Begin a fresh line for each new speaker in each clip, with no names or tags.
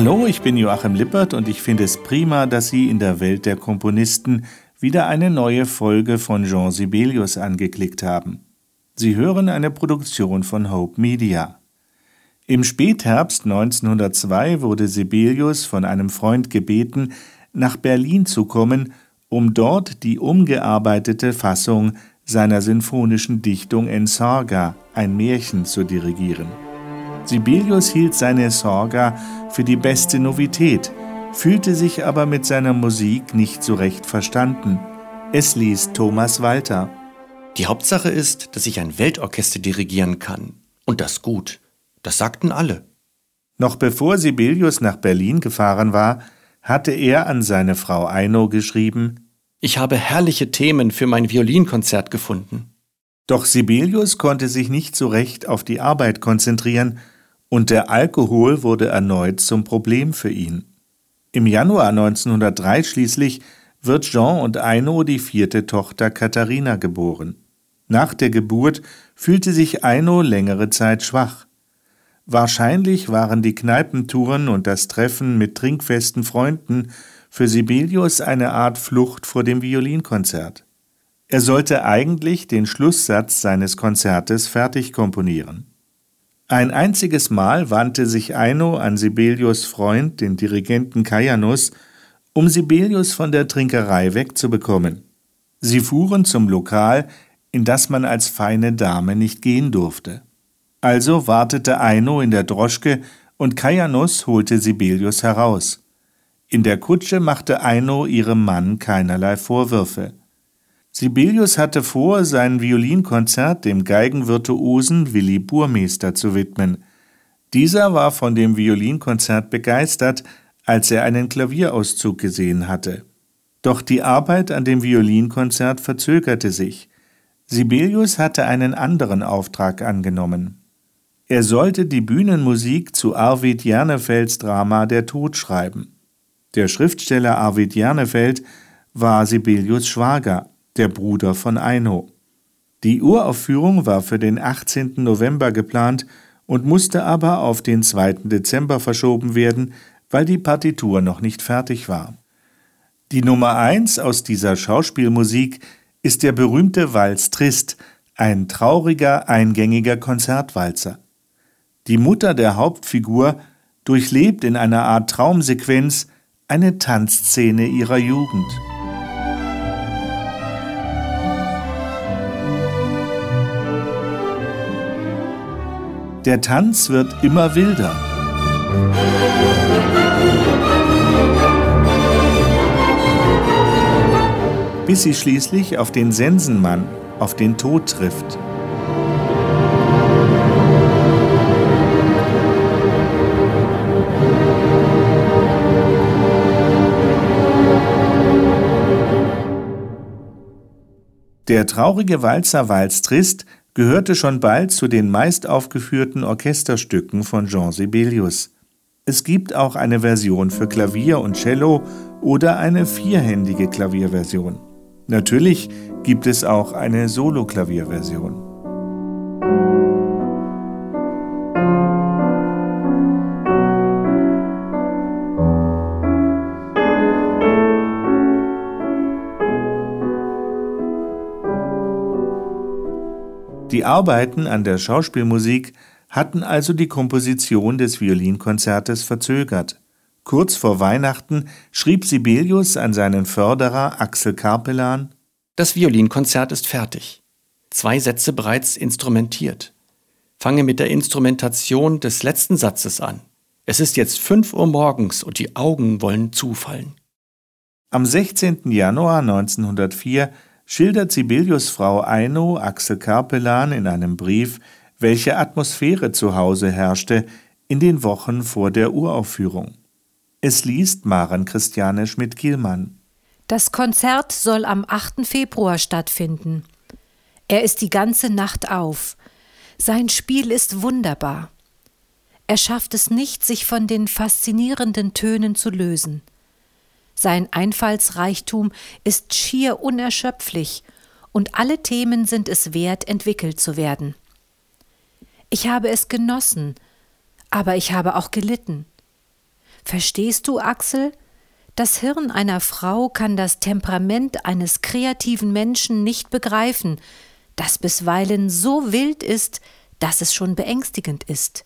Hallo, ich bin Joachim Lippert und ich finde es prima, dass Sie in der Welt der Komponisten wieder eine neue Folge von Jean Sibelius angeklickt haben. Sie hören eine Produktion von Hope Media. Im Spätherbst 1902 wurde Sibelius von einem Freund gebeten, nach Berlin zu kommen, um dort die umgearbeitete Fassung seiner sinfonischen Dichtung Ensorga, ein Märchen, zu dirigieren. Sibelius hielt seine Sorga für die beste Novität, fühlte sich aber mit seiner Musik nicht so recht verstanden. Es liest Thomas Walter.
Die Hauptsache ist, dass ich ein Weltorchester dirigieren kann. Und das gut. Das sagten alle.
Noch bevor Sibelius nach Berlin gefahren war, hatte er an seine Frau Eino geschrieben
Ich habe herrliche Themen für mein Violinkonzert gefunden.
Doch Sibelius konnte sich nicht so recht auf die Arbeit konzentrieren und der Alkohol wurde erneut zum Problem für ihn. Im Januar 1903 schließlich wird Jean und Eino die vierte Tochter Katharina geboren. Nach der Geburt fühlte sich Eino längere Zeit schwach. Wahrscheinlich waren die Kneipentouren und das Treffen mit trinkfesten Freunden für Sibelius eine Art Flucht vor dem Violinkonzert. Er sollte eigentlich den Schlusssatz seines Konzertes fertig komponieren. Ein einziges Mal wandte sich Eino an Sibelius Freund, den Dirigenten Kajanus, um Sibelius von der Trinkerei wegzubekommen. Sie fuhren zum Lokal, in das man als feine Dame nicht gehen durfte. Also wartete Eino in der Droschke und Kajanus holte Sibelius heraus. In der Kutsche machte Eino ihrem Mann keinerlei Vorwürfe. Sibelius hatte vor, sein Violinkonzert dem Geigenvirtuosen Willi Burmeister zu widmen. Dieser war von dem Violinkonzert begeistert, als er einen Klavierauszug gesehen hatte. Doch die Arbeit an dem Violinkonzert verzögerte sich. Sibelius hatte einen anderen Auftrag angenommen. Er sollte die Bühnenmusik zu Arvid Jernefelds Drama Der Tod schreiben. Der Schriftsteller Arvid Jernefeld war Sibelius Schwager der Bruder von Eino. Die Uraufführung war für den 18. November geplant und musste aber auf den 2. Dezember verschoben werden, weil die Partitur noch nicht fertig war. Die Nummer 1 aus dieser Schauspielmusik ist der berühmte Walz Trist, ein trauriger, eingängiger Konzertwalzer. Die Mutter der Hauptfigur durchlebt in einer Art Traumsequenz eine Tanzszene ihrer Jugend. Der Tanz wird immer wilder. Bis sie schließlich auf den Sensenmann, auf den Tod trifft. Der traurige Walzer Walz Trist gehörte schon bald zu den meistaufgeführten Orchesterstücken von Jean Sibelius. Es gibt auch eine Version für Klavier und Cello oder eine vierhändige Klavierversion. Natürlich gibt es auch eine Solo-Klavierversion. Die Arbeiten an der Schauspielmusik hatten also die Komposition des Violinkonzertes verzögert. Kurz vor Weihnachten schrieb Sibelius an seinen Förderer Axel Karpelan
Das Violinkonzert ist fertig. Zwei Sätze bereits instrumentiert. Fange mit der Instrumentation des letzten Satzes an. Es ist jetzt fünf Uhr morgens und die Augen wollen zufallen.
Am 16. Januar 1904 schildert Sibelius Frau Eino Axel Karpelan in einem Brief, welche Atmosphäre zu Hause herrschte in den Wochen vor der Uraufführung. Es liest Maren Christiane Schmidt-Kielmann.
Das Konzert soll am 8. Februar stattfinden. Er ist die ganze Nacht auf. Sein Spiel ist wunderbar. Er schafft es nicht, sich von den faszinierenden Tönen zu lösen. Sein Einfallsreichtum ist schier unerschöpflich, und alle Themen sind es wert, entwickelt zu werden. Ich habe es genossen, aber ich habe auch gelitten. Verstehst du, Axel? Das Hirn einer Frau kann das Temperament eines kreativen Menschen nicht begreifen, das bisweilen so wild ist, dass es schon beängstigend ist.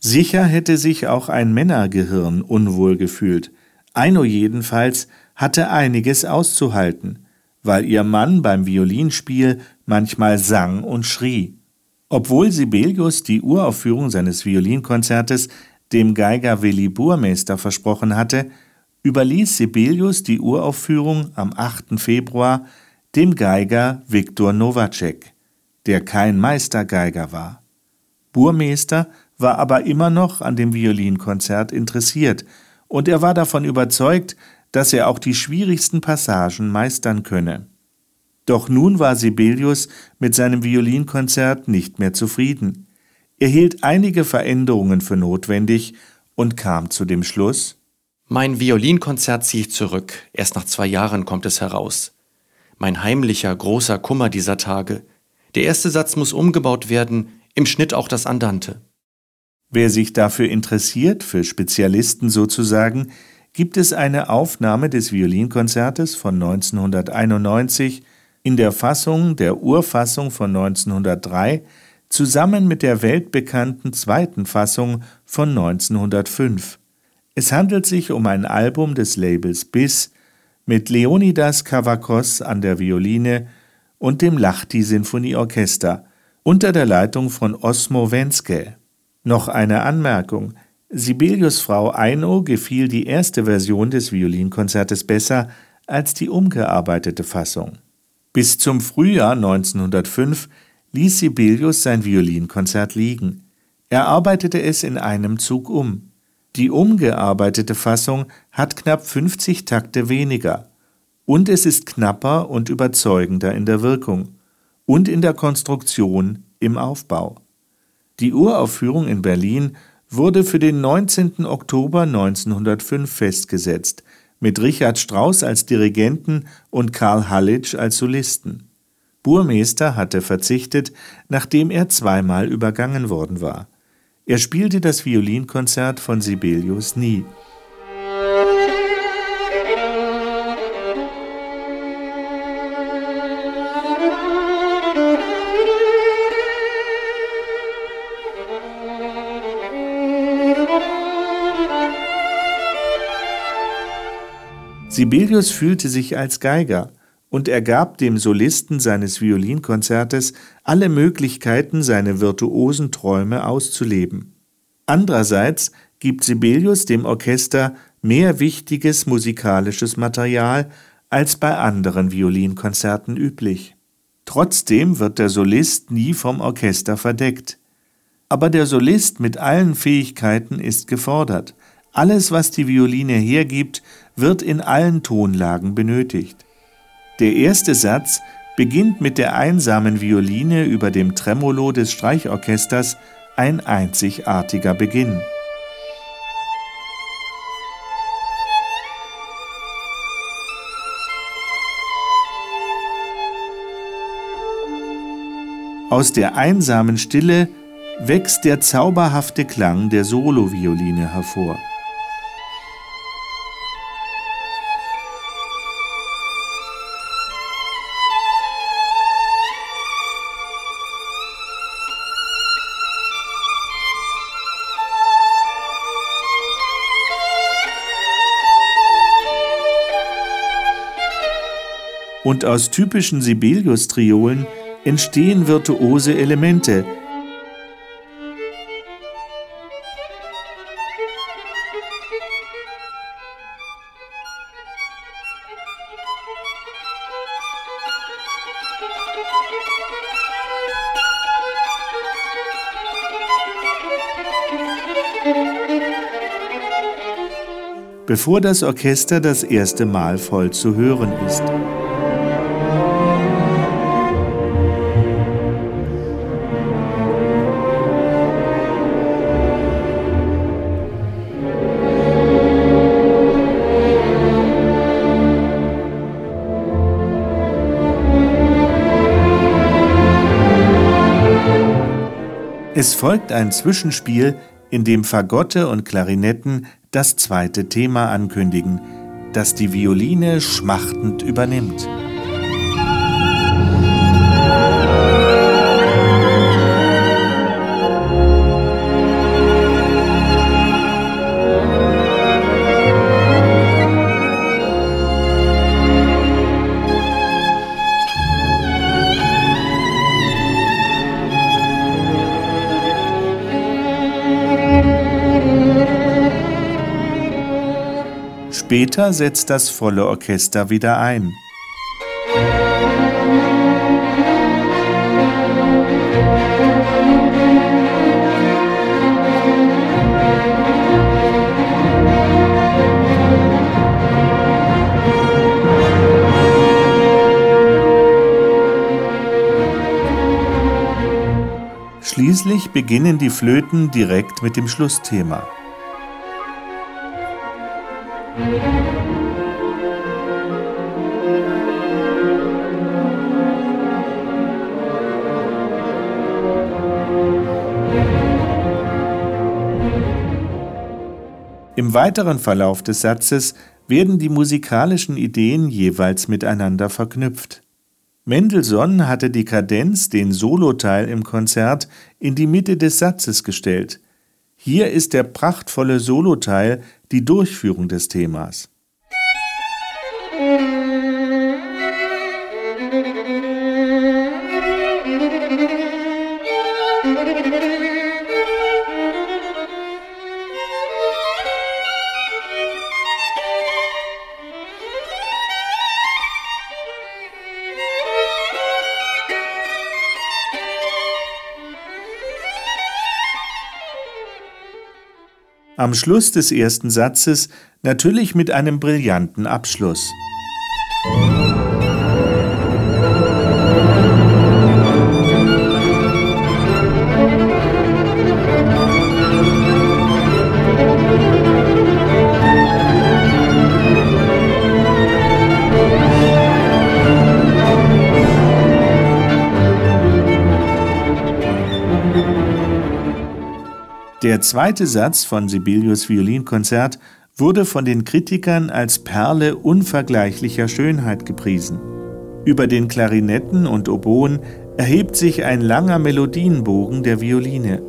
Sicher hätte sich auch ein Männergehirn unwohl gefühlt. Eino jedenfalls hatte einiges auszuhalten, weil ihr Mann beim Violinspiel manchmal sang und schrie. Obwohl Sibelius die Uraufführung seines Violinkonzertes dem Geiger Willi Burmeister versprochen hatte, überließ Sibelius die Uraufführung am 8. Februar dem Geiger Viktor Nowacek, der kein Meistergeiger war. Burmeister war aber immer noch an dem Violinkonzert interessiert, und er war davon überzeugt, dass er auch die schwierigsten Passagen meistern könne. Doch nun war Sibelius mit seinem Violinkonzert nicht mehr zufrieden. Er hielt einige Veränderungen für notwendig und kam zu dem Schluss
Mein Violinkonzert ziehe ich zurück, erst nach zwei Jahren kommt es heraus. Mein heimlicher, großer Kummer dieser Tage. Der erste Satz muss umgebaut werden, im Schnitt auch das Andante.
Wer sich dafür interessiert, für Spezialisten sozusagen, gibt es eine Aufnahme des Violinkonzertes von 1991 in der Fassung der Urfassung von 1903 zusammen mit der weltbekannten zweiten Fassung von 1905. Es handelt sich um ein Album des Labels BIS mit Leonidas Kavakos an der Violine und dem Lahti Sinfonieorchester unter der Leitung von Osmo Wenske. Noch eine Anmerkung. Sibelius Frau Eino gefiel die erste Version des Violinkonzertes besser als die umgearbeitete Fassung. Bis zum Frühjahr 1905 ließ Sibelius sein Violinkonzert liegen. Er arbeitete es in einem Zug um. Die umgearbeitete Fassung hat knapp 50 Takte weniger. Und es ist knapper und überzeugender in der Wirkung und in der Konstruktion im Aufbau. Die Uraufführung in Berlin wurde für den 19. Oktober 1905 festgesetzt, mit Richard Strauss als Dirigenten und Karl Hallitsch als Solisten. Burmeister hatte verzichtet, nachdem er zweimal übergangen worden war. Er spielte das Violinkonzert von Sibelius nie. Sibelius fühlte sich als Geiger und er gab dem Solisten seines Violinkonzertes alle Möglichkeiten, seine virtuosen Träume auszuleben. Andererseits gibt Sibelius dem Orchester mehr wichtiges musikalisches Material als bei anderen Violinkonzerten üblich. Trotzdem wird der Solist nie vom Orchester verdeckt. Aber der Solist mit allen Fähigkeiten ist gefordert. Alles, was die Violine hergibt, wird in allen Tonlagen benötigt. Der erste Satz beginnt mit der einsamen Violine über dem Tremolo des Streichorchesters, ein einzigartiger Beginn. Aus der einsamen Stille wächst der zauberhafte Klang der Solovioline hervor. Und aus typischen Sibelius-Triolen entstehen virtuose Elemente. bevor das Orchester das erste Mal voll zu hören ist. Es folgt ein Zwischenspiel, in dem Fagotte und Klarinetten das zweite Thema ankündigen, das die Violine schmachtend übernimmt. Später setzt das volle Orchester wieder ein. Schließlich beginnen die Flöten direkt mit dem Schlussthema. Im weiteren Verlauf des Satzes werden die musikalischen Ideen jeweils miteinander verknüpft. Mendelssohn hatte die Kadenz, den Soloteil im Konzert, in die Mitte des Satzes gestellt. Hier ist der prachtvolle Soloteil die Durchführung des Themas. Am Schluss des ersten Satzes natürlich mit einem brillanten Abschluss. Der zweite Satz von Sibelius Violinkonzert wurde von den Kritikern als Perle unvergleichlicher Schönheit gepriesen. Über den Klarinetten und Oboen erhebt sich ein langer Melodienbogen der Violine.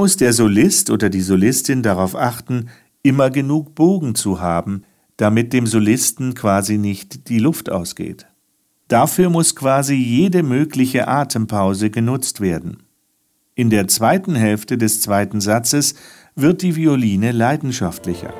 Muss der Solist oder die Solistin darauf achten, immer genug Bogen zu haben, damit dem Solisten quasi nicht die Luft ausgeht. Dafür muss quasi jede mögliche Atempause genutzt werden. In der zweiten Hälfte des zweiten Satzes wird die Violine leidenschaftlicher.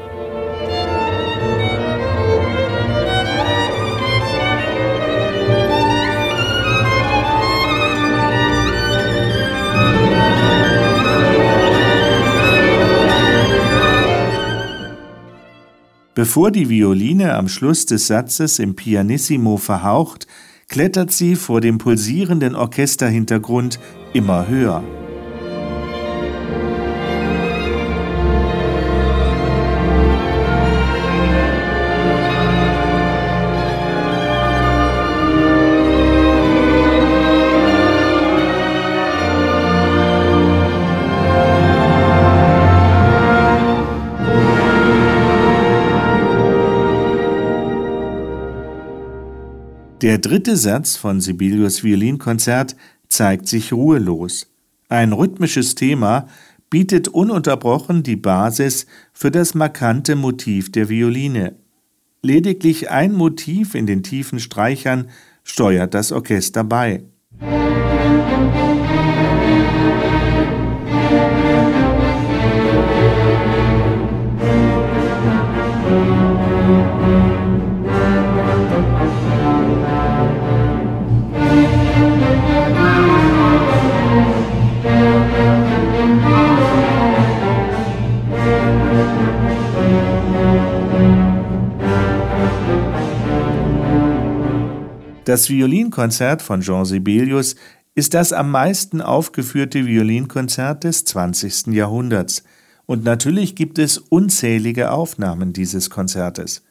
Bevor die Violine am Schluss des Satzes im Pianissimo verhaucht, klettert sie vor dem pulsierenden Orchesterhintergrund immer höher. Der dritte Satz von Sibelius Violinkonzert zeigt sich ruhelos. Ein rhythmisches Thema bietet ununterbrochen die Basis für das markante Motiv der Violine. Lediglich ein Motiv in den tiefen Streichern steuert das Orchester bei. Das Violinkonzert von Jean Sibelius ist das am meisten aufgeführte Violinkonzert des 20. Jahrhunderts. Und natürlich gibt es unzählige Aufnahmen dieses Konzertes.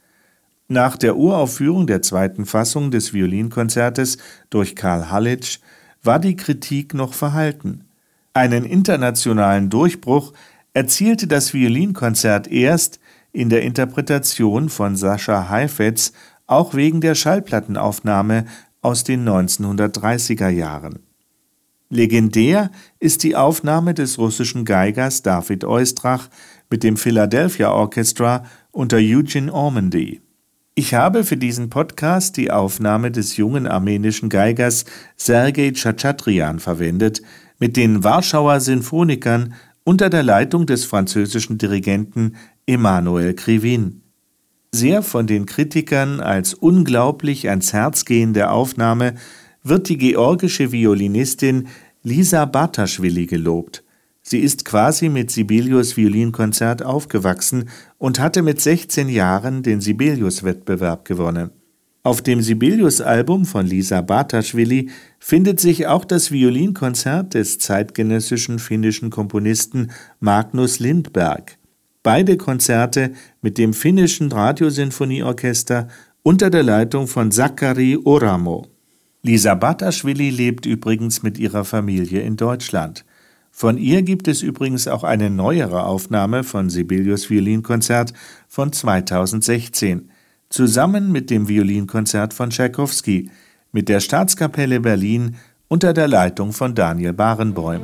Nach der Uraufführung der zweiten Fassung des Violinkonzertes durch Karl Halitsch war die Kritik noch verhalten. Einen internationalen Durchbruch erzielte das Violinkonzert erst in der Interpretation von Sascha Heifetz, auch wegen der Schallplattenaufnahme aus den 1930er Jahren. Legendär ist die Aufnahme des russischen Geigers David Oistrach mit dem Philadelphia Orchestra unter Eugene Ormandy. Ich habe für diesen Podcast die Aufnahme des jungen armenischen Geigers Sergei Tschatschadrian verwendet, mit den Warschauer Sinfonikern unter der Leitung des französischen Dirigenten Emmanuel Krivin. Sehr von den Kritikern als unglaublich ans Herz gehende Aufnahme wird die georgische Violinistin Lisa Bartaschwili gelobt. Sie ist quasi mit Sibelius Violinkonzert aufgewachsen und hatte mit 16 Jahren den Sibelius-Wettbewerb gewonnen. Auf dem Sibelius-Album von Lisa Bartaschwili findet sich auch das Violinkonzert des zeitgenössischen finnischen Komponisten Magnus Lindberg. Beide Konzerte mit dem finnischen Radiosinfonieorchester unter der Leitung von Sakari Oramo. Lisa Bataschwili lebt übrigens mit ihrer Familie in Deutschland. Von ihr gibt es übrigens auch eine neuere Aufnahme von Sibelius Violinkonzert von 2016, zusammen mit dem Violinkonzert von Tschaikowski, mit der Staatskapelle Berlin unter der Leitung von Daniel Barenboim.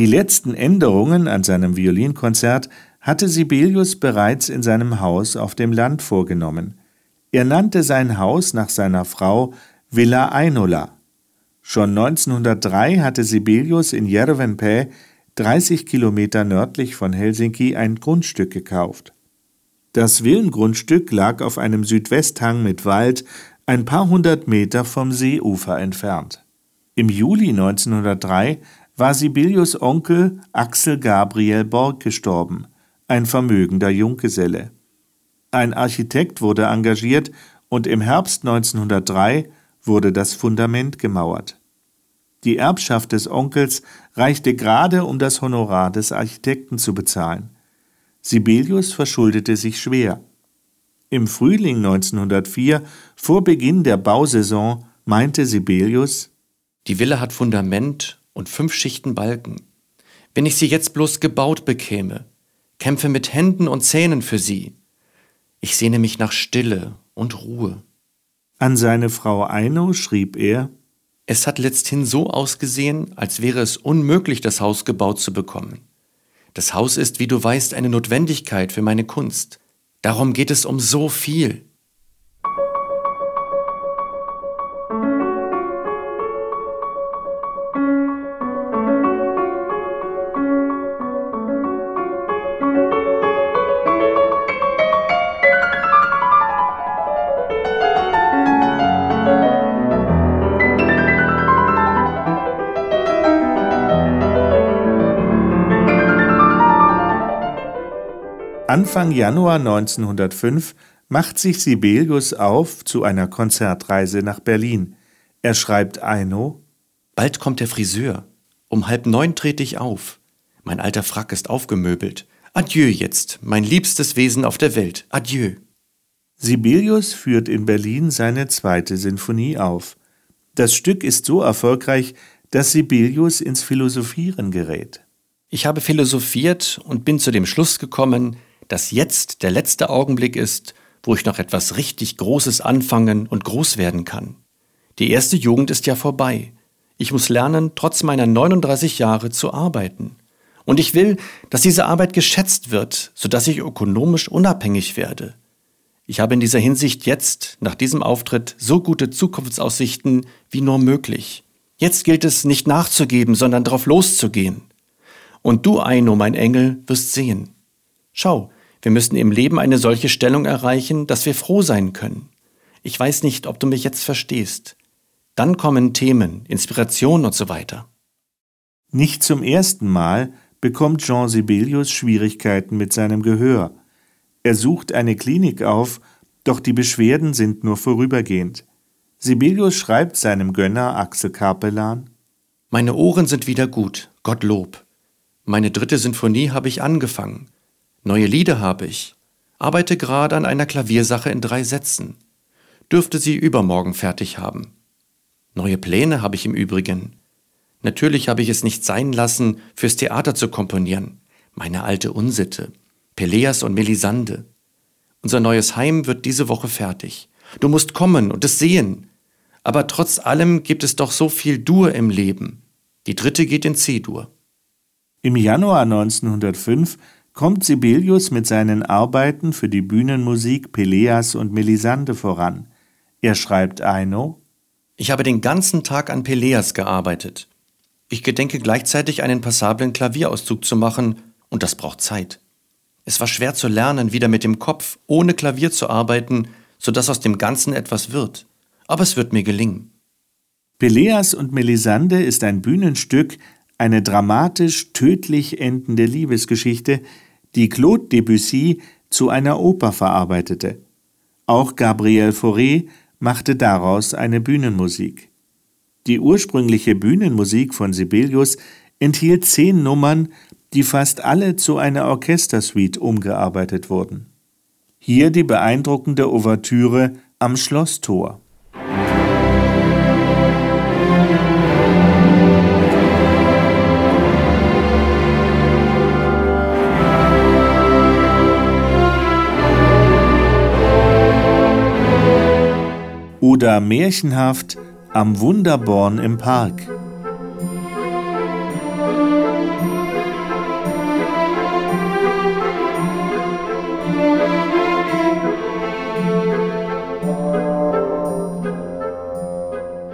Die letzten Änderungen an seinem Violinkonzert hatte Sibelius bereits in seinem Haus auf dem Land vorgenommen. Er nannte sein Haus nach seiner Frau Villa Einola. Schon 1903 hatte Sibelius in Järvenpää, 30 Kilometer nördlich von Helsinki, ein Grundstück gekauft. Das Villengrundstück lag auf einem Südwesthang mit Wald, ein paar hundert Meter vom Seeufer entfernt. Im Juli 1903 war Sibelius Onkel Axel Gabriel Borg gestorben, ein vermögender Junggeselle. Ein Architekt wurde engagiert und im Herbst 1903 wurde das Fundament gemauert. Die Erbschaft des Onkels reichte gerade, um das Honorar des Architekten zu bezahlen. Sibelius verschuldete sich schwer. Im Frühling 1904, vor Beginn der Bausaison, meinte Sibelius,
Die Villa hat Fundament und fünf Schichten Balken. Wenn ich sie jetzt bloß gebaut bekäme, kämpfe mit Händen und Zähnen für sie. Ich sehne mich nach Stille und Ruhe.
An seine Frau Eino schrieb er
Es hat letzthin so ausgesehen, als wäre es unmöglich, das Haus gebaut zu bekommen. Das Haus ist, wie du weißt, eine Notwendigkeit für meine Kunst. Darum geht es um so viel.
Anfang Januar 1905 macht sich Sibelius auf zu einer Konzertreise nach Berlin. Er schreibt Eino:
Bald kommt der Friseur. Um halb neun trete ich auf. Mein alter Frack ist aufgemöbelt. Adieu jetzt, mein liebstes Wesen auf der Welt. Adieu.
Sibelius führt in Berlin seine zweite Sinfonie auf. Das Stück ist so erfolgreich, dass Sibelius ins Philosophieren gerät.
Ich habe philosophiert und bin zu dem Schluss gekommen, dass jetzt der letzte Augenblick ist, wo ich noch etwas richtig Großes anfangen und groß werden kann. Die erste Jugend ist ja vorbei. Ich muss lernen, trotz meiner 39 Jahre zu arbeiten. Und ich will, dass diese Arbeit geschätzt wird, sodass ich ökonomisch unabhängig werde. Ich habe in dieser Hinsicht jetzt, nach diesem Auftritt, so gute Zukunftsaussichten wie nur möglich. Jetzt gilt es nicht nachzugeben, sondern drauf loszugehen. Und du, Eino, mein Engel, wirst sehen. Schau, wir müssen im Leben eine solche Stellung erreichen, dass wir froh sein können. Ich weiß nicht, ob du mich jetzt verstehst. Dann kommen Themen, Inspiration und so weiter.
Nicht zum ersten Mal bekommt Jean Sibelius Schwierigkeiten mit seinem Gehör. Er sucht eine Klinik auf, doch die Beschwerden sind nur vorübergehend. Sibelius schreibt seinem Gönner Axel Kapellan
Meine Ohren sind wieder gut, Gottlob. Meine dritte Sinfonie habe ich angefangen. Neue Lieder habe ich. Arbeite gerade an einer Klaviersache in drei Sätzen. Dürfte sie übermorgen fertig haben. Neue Pläne habe ich im Übrigen. Natürlich habe ich es nicht sein lassen, fürs Theater zu komponieren. Meine alte Unsitte. Peleas und Melisande. Unser neues Heim wird diese Woche fertig. Du musst kommen und es sehen. Aber trotz allem gibt es doch so viel Dur im Leben. Die dritte geht in C-Dur.
Im Januar 1905 kommt Sibelius mit seinen Arbeiten für die Bühnenmusik Peleas und Melisande voran. Er schreibt Eino
Ich habe den ganzen Tag an Peleas gearbeitet. Ich gedenke gleichzeitig einen passablen Klavierauszug zu machen, und das braucht Zeit. Es war schwer zu lernen, wieder mit dem Kopf, ohne Klavier zu arbeiten, so dass aus dem Ganzen etwas wird. Aber es wird mir gelingen.
Peleas und Melisande ist ein Bühnenstück, eine dramatisch tödlich endende Liebesgeschichte, die Claude Debussy zu einer Oper verarbeitete. Auch Gabriel Fauré machte daraus eine Bühnenmusik. Die ursprüngliche Bühnenmusik von Sibelius enthielt zehn Nummern, die fast alle zu einer Orchestersuite umgearbeitet wurden. Hier die beeindruckende Ouvertüre am Schlosstor. Oder märchenhaft am Wunderborn im Park.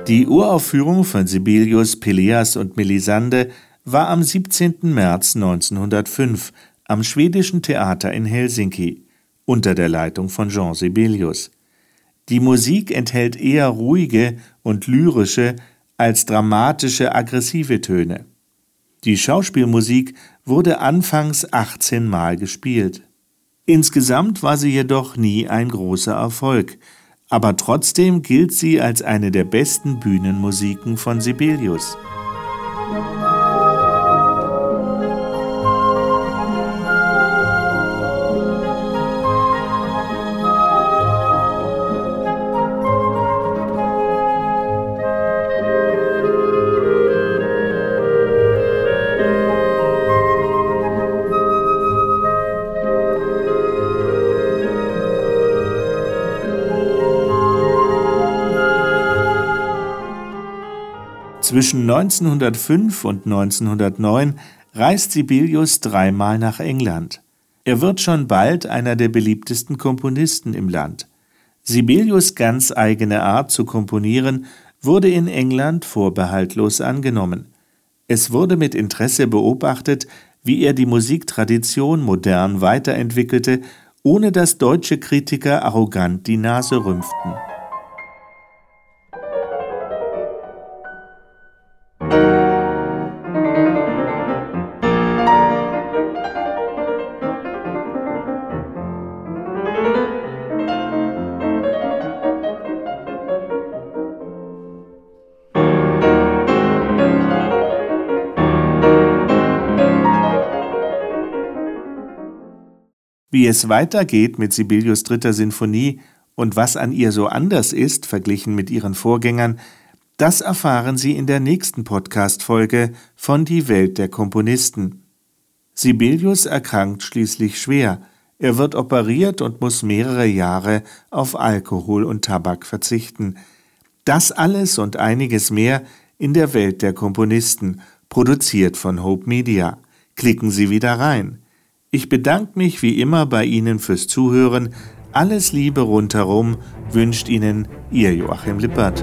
Die Uraufführung von Sibelius, Peleas und Melisande war am 17. März 1905 am Schwedischen Theater in Helsinki unter der Leitung von Jean Sibelius. Die Musik enthält eher ruhige und lyrische als dramatische aggressive Töne. Die Schauspielmusik wurde anfangs 18 Mal gespielt. Insgesamt war sie jedoch nie ein großer Erfolg, aber trotzdem gilt sie als eine der besten Bühnenmusiken von Sibelius. Zwischen 1905 und 1909 reist Sibelius dreimal nach England. Er wird schon bald einer der beliebtesten Komponisten im Land. Sibelius ganz eigene Art zu komponieren wurde in England vorbehaltlos angenommen. Es wurde mit Interesse beobachtet, wie er die Musiktradition modern weiterentwickelte, ohne dass deutsche Kritiker arrogant die Nase rümpften. Wie es weitergeht mit Sibelius dritter Sinfonie und was an ihr so anders ist, verglichen mit ihren Vorgängern, das erfahren Sie in der nächsten Podcast-Folge von Die Welt der Komponisten. Sibelius erkrankt schließlich schwer. Er wird operiert und muss mehrere Jahre auf Alkohol und Tabak verzichten. Das alles und einiges mehr in der Welt der Komponisten, produziert von Hope Media. Klicken Sie wieder rein. Ich bedanke mich wie immer bei Ihnen fürs Zuhören. Alles Liebe rundherum wünscht Ihnen Ihr Joachim Lippert.